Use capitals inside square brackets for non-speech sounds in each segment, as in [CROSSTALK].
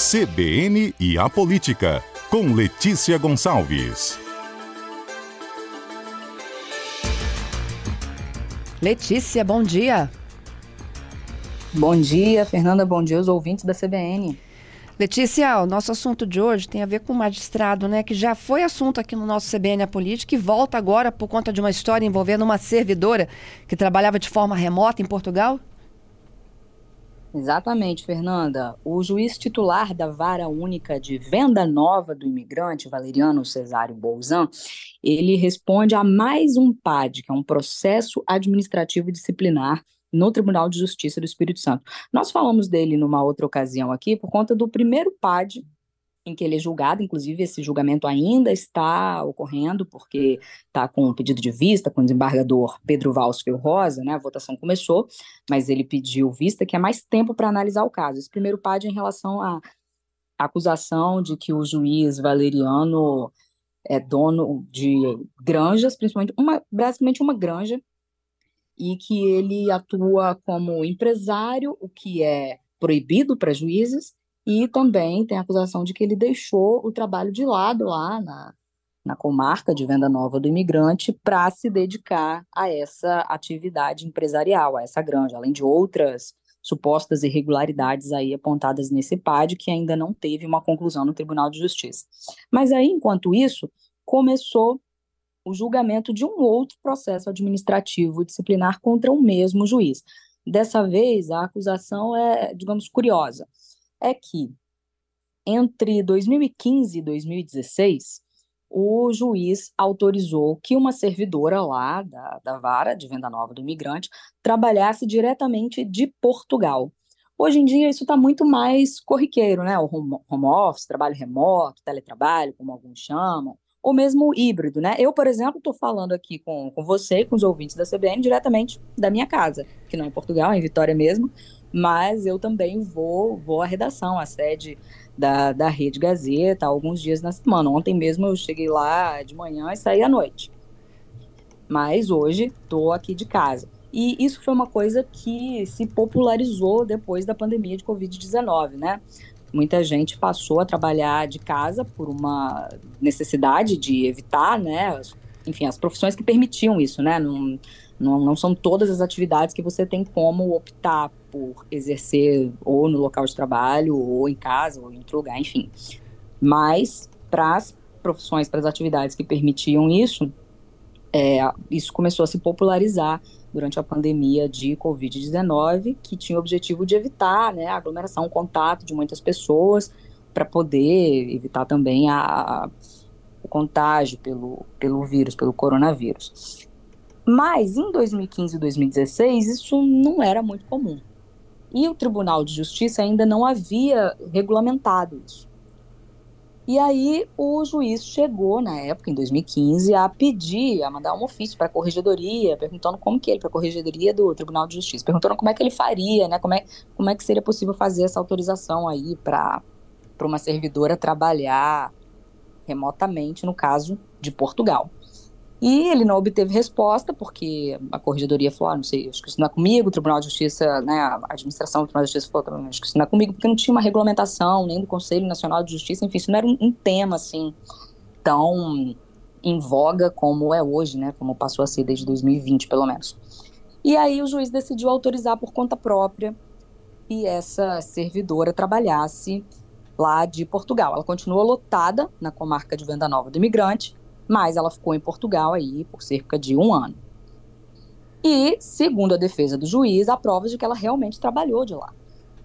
CBN e a Política, com Letícia Gonçalves. Letícia, bom dia. Bom dia, Fernanda, bom dia aos ouvintes da CBN. Letícia, o nosso assunto de hoje tem a ver com o magistrado, né, que já foi assunto aqui no nosso CBN a Política e volta agora por conta de uma história envolvendo uma servidora que trabalhava de forma remota em Portugal. Exatamente, Fernanda. O juiz titular da Vara Única de Venda Nova do Imigrante, Valeriano Cesário Bolzan, ele responde a mais um PAD, que é um processo administrativo disciplinar no Tribunal de Justiça do Espírito Santo. Nós falamos dele numa outra ocasião aqui por conta do primeiro PAD em que ele é julgado, inclusive esse julgamento ainda está ocorrendo, porque está com um pedido de vista com o desembargador Pedro Valsfel Rosa, né, a votação começou, mas ele pediu vista que é mais tempo para analisar o caso. Esse primeiro PAD é em relação à acusação de que o juiz Valeriano é dono de granjas, principalmente uma, basicamente uma granja, e que ele atua como empresário, o que é proibido para juízes, e também tem a acusação de que ele deixou o trabalho de lado lá na, na comarca de venda nova do imigrante para se dedicar a essa atividade empresarial, a essa granja, além de outras supostas irregularidades aí apontadas nesse PAD que ainda não teve uma conclusão no Tribunal de Justiça. Mas aí, enquanto isso, começou o julgamento de um outro processo administrativo disciplinar contra o mesmo juiz. Dessa vez, a acusação é, digamos, curiosa é que entre 2015 e 2016, o juiz autorizou que uma servidora lá da, da vara de venda nova do imigrante trabalhasse diretamente de Portugal. Hoje em dia isso está muito mais corriqueiro, né? O home, home office, trabalho remoto, teletrabalho, como alguns chamam, ou mesmo híbrido, né? Eu, por exemplo, estou falando aqui com, com você, com os ouvintes da CBN, diretamente da minha casa, que não é em Portugal, é em Vitória mesmo, mas eu também vou, vou à redação, à sede da, da Rede Gazeta, alguns dias na semana. Ontem mesmo eu cheguei lá de manhã e saí à noite. Mas hoje estou aqui de casa. E isso foi uma coisa que se popularizou depois da pandemia de Covid-19, né? Muita gente passou a trabalhar de casa por uma necessidade de evitar, né? Enfim, as profissões que permitiam isso, né? Não, não, não são todas as atividades que você tem como optar por exercer ou no local de trabalho, ou em casa, ou em outro lugar, enfim. Mas para as profissões, para as atividades que permitiam isso, é, isso começou a se popularizar durante a pandemia de Covid-19, que tinha o objetivo de evitar né, a aglomeração, o contato de muitas pessoas, para poder evitar também a, a, o contágio pelo, pelo vírus, pelo coronavírus. Mas em 2015 e 2016 isso não era muito comum. E o Tribunal de Justiça ainda não havia regulamentado isso. E aí o juiz chegou, na época, em 2015, a pedir, a mandar um ofício para a corregedoria, perguntando como que ele, para a corregedoria do Tribunal de Justiça, perguntando como é que ele faria, né, como é, como é que seria possível fazer essa autorização aí para uma servidora trabalhar remotamente, no caso de Portugal. E ele não obteve resposta, porque a corregedoria falou: ah, não sei, acho que isso não é comigo, o Tribunal de Justiça, né, a administração do Tribunal de Justiça falou acho que isso não é comigo, porque não tinha uma regulamentação, nem do Conselho Nacional de Justiça, enfim, isso não era um, um tema, assim, tão em voga como é hoje, né, como passou a ser desde 2020, pelo menos. E aí o juiz decidiu autorizar por conta própria que essa servidora trabalhasse lá de Portugal. Ela continuou lotada na comarca de Venda Nova do Imigrante, mas ela ficou em Portugal aí por cerca de um ano. E, segundo a defesa do juiz, há provas de que ela realmente trabalhou de lá.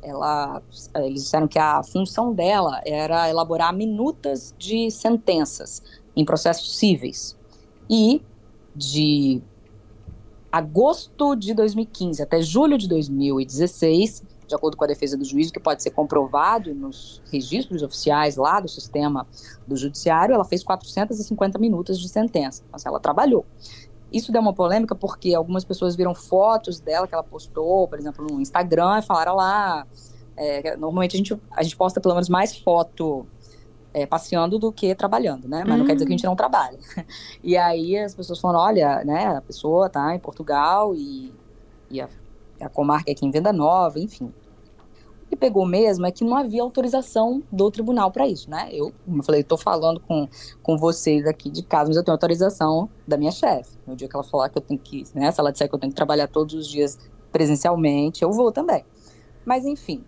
Ela, eles disseram que a função dela era elaborar minutas de sentenças em processos cíveis. E de agosto de 2015 até julho de 2016, de acordo com a defesa do juiz, que pode ser comprovado nos registros oficiais lá do sistema do judiciário, ela fez 450 minutos de sentença. Mas ela trabalhou. Isso deu uma polêmica porque algumas pessoas viram fotos dela que ela postou, por exemplo, no Instagram, e falaram lá. É, normalmente a gente, a gente posta pelo menos mais foto é, passeando do que trabalhando, né? Mas não quer dizer que a gente não trabalha. [LAUGHS] E aí as pessoas falam, olha, né, a pessoa tá em Portugal e, e a, a comarca é aqui em Venda Nova, enfim. Pegou mesmo é que não havia autorização do tribunal para isso, né? Eu, como eu falei, estou falando com, com vocês aqui de casa, mas eu tenho autorização da minha chefe. No dia que ela falar que eu tenho que, né? Se ela disser que eu tenho que trabalhar todos os dias presencialmente, eu vou também. Mas enfim,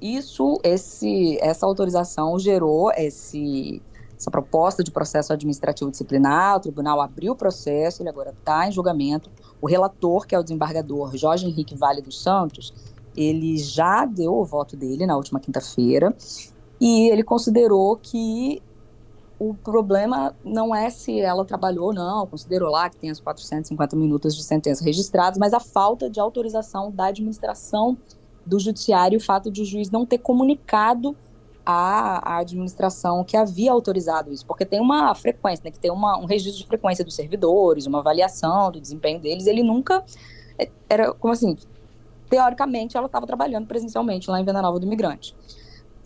isso, esse, essa autorização gerou esse, essa proposta de processo administrativo disciplinar, o tribunal abriu o processo, ele agora está em julgamento. O relator, que é o desembargador Jorge Henrique Vale dos Santos, ele já deu o voto dele na última quinta-feira e ele considerou que o problema não é se ela trabalhou ou não, considerou lá que tem as 450 minutos de sentença registradas, mas a falta de autorização da administração do judiciário, o fato de o juiz não ter comunicado à, à administração que havia autorizado isso, porque tem uma frequência, né, que tem uma, um registro de frequência dos servidores, uma avaliação do desempenho deles, ele nunca é, era como assim, teoricamente ela estava trabalhando presencialmente lá em Venda Nova do Imigrante,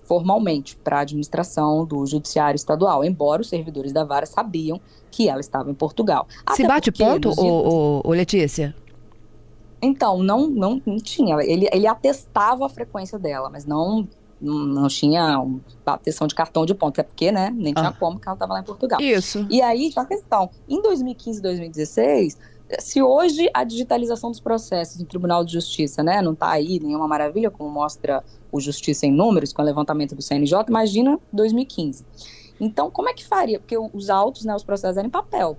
formalmente para a administração do judiciário estadual, embora os servidores da vara sabiam que ela estava em Portugal. Se bate ponto, o Letícia? Então, não, não, não tinha. Ele, ele atestava a frequência dela, mas não não tinha bateção de cartão de ponto, até porque, né, nem tinha ah. como que ela estava lá em Portugal. Isso. E aí, a questão, em 2015 e 2016, se hoje a digitalização dos processos no Tribunal de Justiça, né, não está aí nenhuma maravilha, como mostra o Justiça em Números, com o levantamento do CNJ, imagina 2015. Então, como é que faria? Porque os autos, né, os processos eram em papel.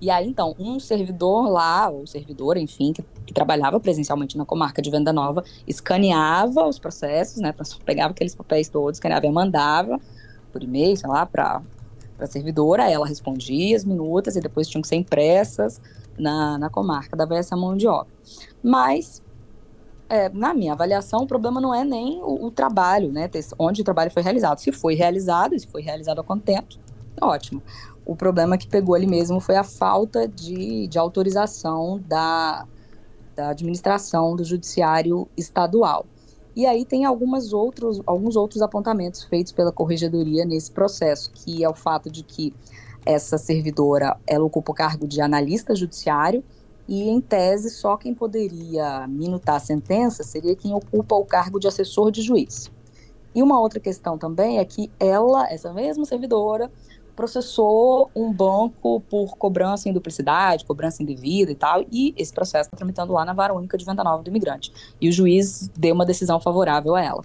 E aí, então, um servidor lá, ou servidora, enfim, que, que, trabalhava presencialmente na comarca de Venda Nova, escaneava os processos, né, pegava aqueles papéis todos, escaneava e mandava por e-mail, sei lá, para a servidora, ela respondia as minutas e depois tinham que ser impressas na, na comarca, dava essa mão de obra. Mas, é, na minha avaliação, o problema não é nem o, o trabalho, né, onde o trabalho foi realizado. Se foi realizado, se foi realizado a contento, ótimo. O problema que pegou ali mesmo foi a falta de, de autorização da, da administração do judiciário estadual. E aí tem algumas outros, alguns outros apontamentos feitos pela corregedoria nesse processo, que é o fato de que essa servidora ela ocupa o cargo de analista judiciário e em tese só quem poderia minutar a sentença seria quem ocupa o cargo de assessor de juiz. E uma outra questão também é que ela, essa mesma servidora, processou um banco por cobrança em duplicidade, cobrança indevida e tal, e esse processo está tramitando lá na vara única de venda nova do imigrante. E o juiz deu uma decisão favorável a ela.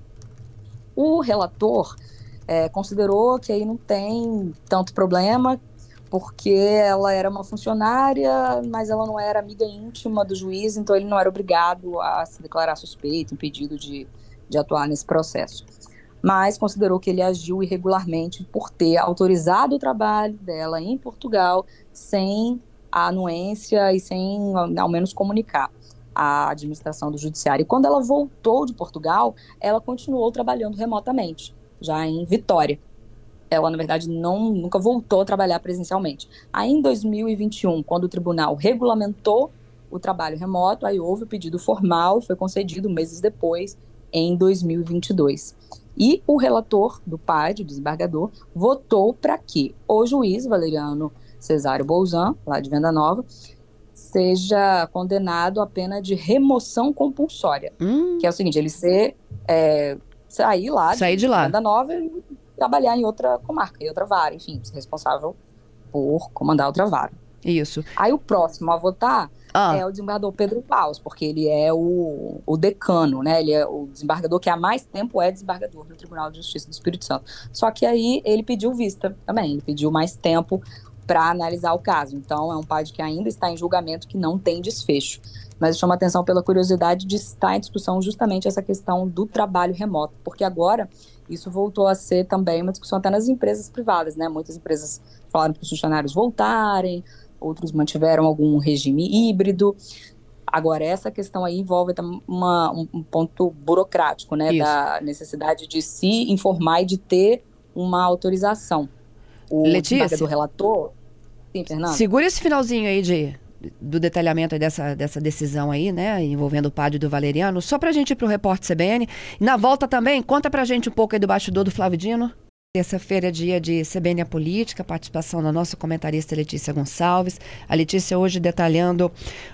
O relator é, considerou que aí não tem tanto problema, porque ela era uma funcionária, mas ela não era amiga íntima do juiz, então ele não era obrigado a se declarar suspeito, impedido de, de atuar nesse processo mas considerou que ele agiu irregularmente por ter autorizado o trabalho dela em Portugal sem a anuência e sem, ao menos, comunicar à administração do judiciário. E quando ela voltou de Portugal, ela continuou trabalhando remotamente, já em Vitória. Ela, na verdade, não, nunca voltou a trabalhar presencialmente. Aí, em 2021, quando o tribunal regulamentou o trabalho remoto, aí houve o pedido formal, foi concedido meses depois, em 2022. E o relator do PAD, o desembargador, votou para que o juiz Valeriano Cesário Bolzan, lá de Venda Nova, seja condenado à pena de remoção compulsória. Hum. Que é o seguinte, ele ser, é, sair lá sair de, de lá. Venda Nova e trabalhar em outra comarca, em outra vara, enfim, ser responsável por comandar outra vara. Isso. Aí o próximo a votar ah. é o desembargador Pedro Paus, porque ele é o, o decano, né? Ele é o desembargador que há mais tempo é desembargador do Tribunal de Justiça do Espírito Santo. Só que aí ele pediu vista também, ele pediu mais tempo para analisar o caso. Então é um PAD que ainda está em julgamento que não tem desfecho. Mas chama atenção pela curiosidade de estar em discussão justamente essa questão do trabalho remoto, porque agora isso voltou a ser também uma discussão até nas empresas privadas, né? Muitas empresas falaram para os funcionários voltarem, outros mantiveram algum regime híbrido. Agora, essa questão aí envolve uma, um ponto burocrático, né? Isso. Da necessidade de se informar e de ter uma autorização. O Letícia, do relator. Sim, Fernando. Segura esse finalzinho aí de, do detalhamento dessa, dessa decisão aí, né? Envolvendo o padre do Valeriano. Só pra gente ir pro repórter CBN. Na volta também, conta pra gente um pouco aí do bastidor do Flávio Dino. Terça-feira é dia de CBN Política, participação da nossa comentarista Letícia Gonçalves. A Letícia hoje detalhando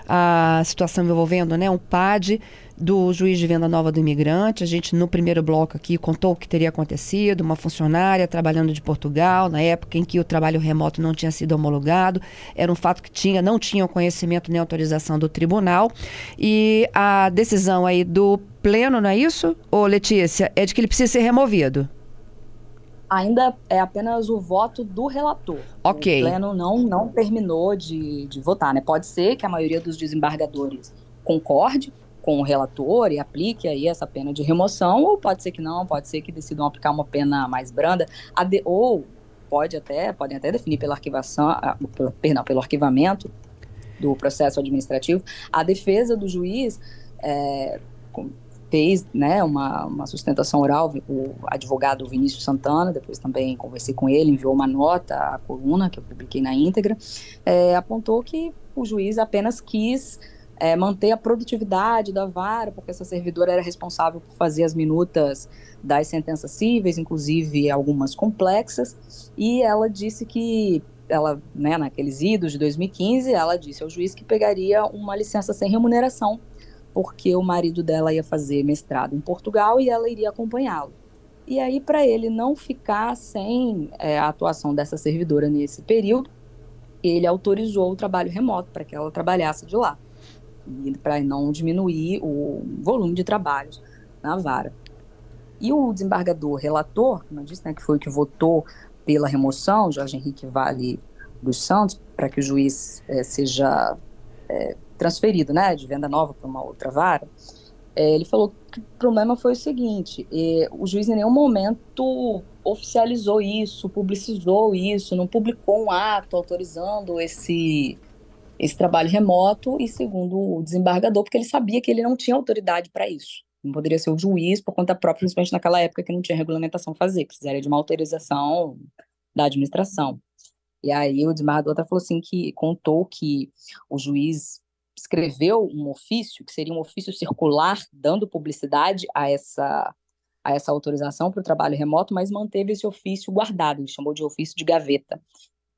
a situação envolvendo né, um PAD do juiz de venda nova do imigrante. A gente, no primeiro bloco aqui, contou o que teria acontecido: uma funcionária trabalhando de Portugal, na época em que o trabalho remoto não tinha sido homologado. Era um fato que tinha, não tinha conhecimento nem autorização do tribunal. E a decisão aí do pleno, não é isso? Ô, Letícia, é de que ele precisa ser removido ainda é apenas o voto do relator. Ok. O pleno não, não terminou de, de votar, né? Pode ser que a maioria dos desembargadores concorde com o relator e aplique aí essa pena de remoção, ou pode ser que não, pode ser que decidam aplicar uma pena mais branda, de, ou pode até, podem até definir pela arquivação, pela, perdão, pelo arquivamento do processo administrativo. A defesa do juiz é, fez né, uma, uma sustentação oral, o advogado Vinícius Santana, depois também conversei com ele, enviou uma nota à coluna, que eu publiquei na íntegra, é, apontou que o juiz apenas quis é, manter a produtividade da vara, porque essa servidora era responsável por fazer as minutas das sentenças cíveis, inclusive algumas complexas, e ela disse que ela, né, naqueles idos de 2015, ela disse ao juiz que pegaria uma licença sem remuneração porque o marido dela ia fazer mestrado em Portugal e ela iria acompanhá-lo. E aí, para ele não ficar sem é, a atuação dessa servidora nesse período, ele autorizou o trabalho remoto para que ela trabalhasse de lá, para não diminuir o volume de trabalhos na vara. E o desembargador relator, como eu disse, né, que foi o que votou pela remoção, Jorge Henrique Vale dos Santos, para que o juiz é, seja é, transferido, né, de venda nova para uma outra vara, é, ele falou que o problema foi o seguinte: o juiz em nenhum momento oficializou isso, publicizou isso, não publicou um ato autorizando esse esse trabalho remoto e segundo o desembargador, porque ele sabia que ele não tinha autoridade para isso. Não poderia ser o juiz por conta própria, principalmente naquela época que não tinha regulamentação fazer, precisaria de uma autorização da administração. E aí o desembargador até falou assim que contou que o juiz escreveu um ofício, que seria um ofício circular, dando publicidade a essa, a essa autorização para o trabalho remoto, mas manteve esse ofício guardado, ele chamou de ofício de gaveta.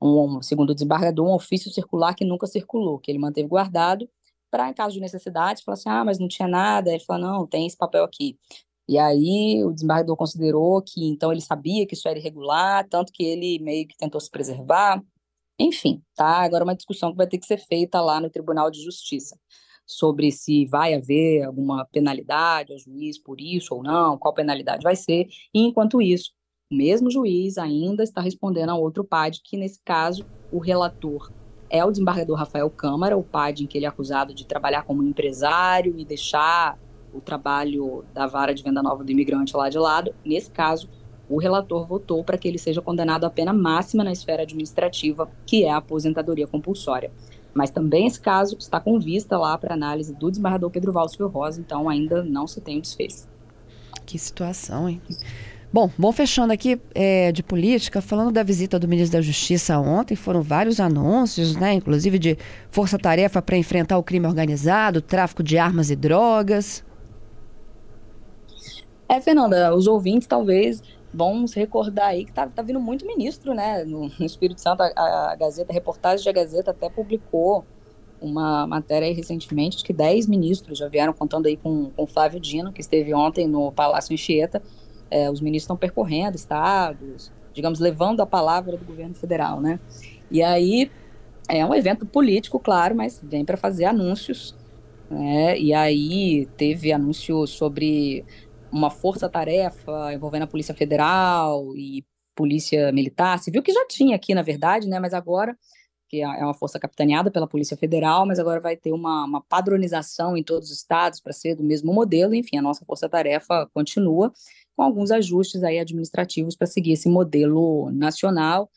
Um, segundo o desembargador, um ofício circular que nunca circulou, que ele manteve guardado para, em caso de necessidade, falar assim, ah, mas não tinha nada, ele falou, não, tem esse papel aqui. E aí o desembargador considerou que, então, ele sabia que isso era irregular, tanto que ele meio que tentou se preservar, enfim, tá? Agora uma discussão que vai ter que ser feita lá no Tribunal de Justiça sobre se vai haver alguma penalidade ao juiz por isso ou não, qual penalidade vai ser. E enquanto isso, o mesmo juiz ainda está respondendo a outro PAD, que nesse caso o relator é o desembargador Rafael Câmara, o PAD em que ele é acusado de trabalhar como empresário e deixar o trabalho da vara de venda nova do imigrante lá de lado. Nesse caso, o relator votou para que ele seja condenado à pena máxima na esfera administrativa, que é a aposentadoria compulsória. Mas também esse caso está com vista lá para análise do desembargador Pedro Valsfio Rosa, então ainda não se tem o desfecho. Que situação, hein? Bom, vamos fechando aqui é, de política, falando da visita do ministro da Justiça ontem, foram vários anúncios, né, inclusive de força-tarefa para enfrentar o crime organizado, tráfico de armas e drogas. É, Fernanda, os ouvintes talvez se recordar aí que tá, tá vindo muito ministro, né? No, no Espírito Santo, a, a, Gazeta, a reportagem da Gazeta até publicou uma matéria aí recentemente, de que 10 ministros já vieram contando aí com, com Flávio Dino, que esteve ontem no Palácio Anchieta. É, os ministros estão percorrendo estados, digamos, levando a palavra do governo federal, né? E aí é um evento político, claro, mas vem para fazer anúncios, né? E aí teve anúncio sobre uma força-tarefa envolvendo a Polícia Federal e Polícia Militar, civil, que já tinha aqui, na verdade, né? Mas agora, que é, é uma força capitaneada pela Polícia Federal, mas agora vai ter uma, uma padronização em todos os estados para ser do mesmo modelo. Enfim, a nossa força-tarefa continua com alguns ajustes aí administrativos para seguir esse modelo nacional.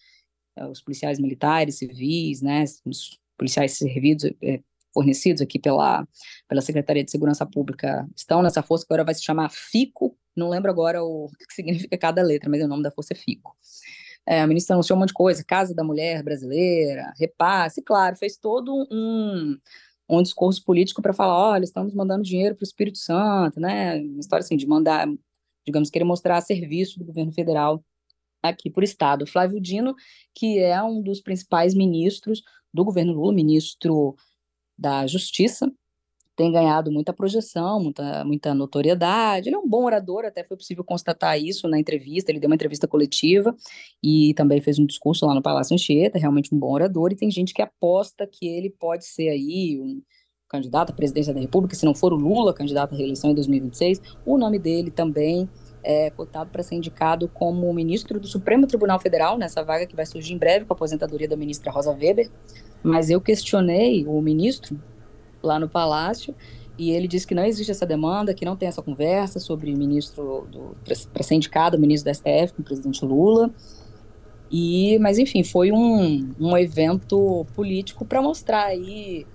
É, os policiais militares, civis, né? Os policiais servidos, é, fornecidos aqui pela, pela Secretaria de Segurança Pública estão nessa força, que agora vai se chamar FICO, não lembro agora o, [LAUGHS] que significa cada letra, mas o nome da força é FICO. É, a ministra anunciou um monte de coisa, Casa da Mulher Brasileira, repasse, claro, fez todo um, um discurso político para falar, olha, estamos mandando dinheiro para o Espírito Santo, né, uma história assim, de mandar, digamos, querer mostrar serviço do governo federal aqui por Estado. Flávio Dino, que é um dos principais ministros do governo Lula, ministro da Justiça, tem ganhado muita projeção, muita, muita notoriedade. Ele é um bom orador, até foi possível constatar isso na entrevista. Ele deu uma entrevista coletiva e também fez um discurso lá no Palácio Anchieta, realmente um bom orador. E tem gente que aposta que ele pode ser aí um candidato à presidência da República, se não for o Lula, candidato à reeleição em 2026. O nome dele também é cotado para ser indicado como ministro do Supremo Tribunal Federal, nessa vaga que vai surgir em breve com a aposentadoria da ministra Rosa Weber. Mas eu questionei o ministro lá no Palácio, e ele disse que não existe essa demanda, que não tem essa conversa sobre ministro para ser indicado, ministro da STF, com o presidente Lula. E, mas enfim, foi um, um evento político para mostrar aí,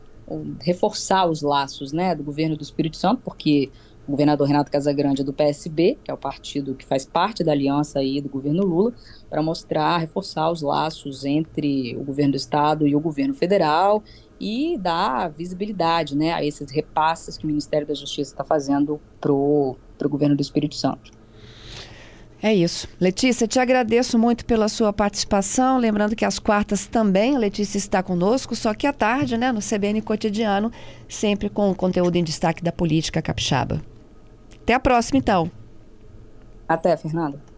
reforçar os laços, né, do governo do Espírito Santo, porque governador Renato Casagrande é do PSB, que é o partido que faz parte da aliança aí do governo Lula, para mostrar, reforçar os laços entre o governo do estado e o governo federal e dar visibilidade né, a esses repasses que o Ministério da Justiça está fazendo para o governo do Espírito Santo. É isso. Letícia, te agradeço muito pela sua participação. Lembrando que às quartas também a Letícia está conosco, só que à tarde, né, no CBN Cotidiano, sempre com o conteúdo em destaque da política capixaba. Até a próxima, então. Até, Fernanda.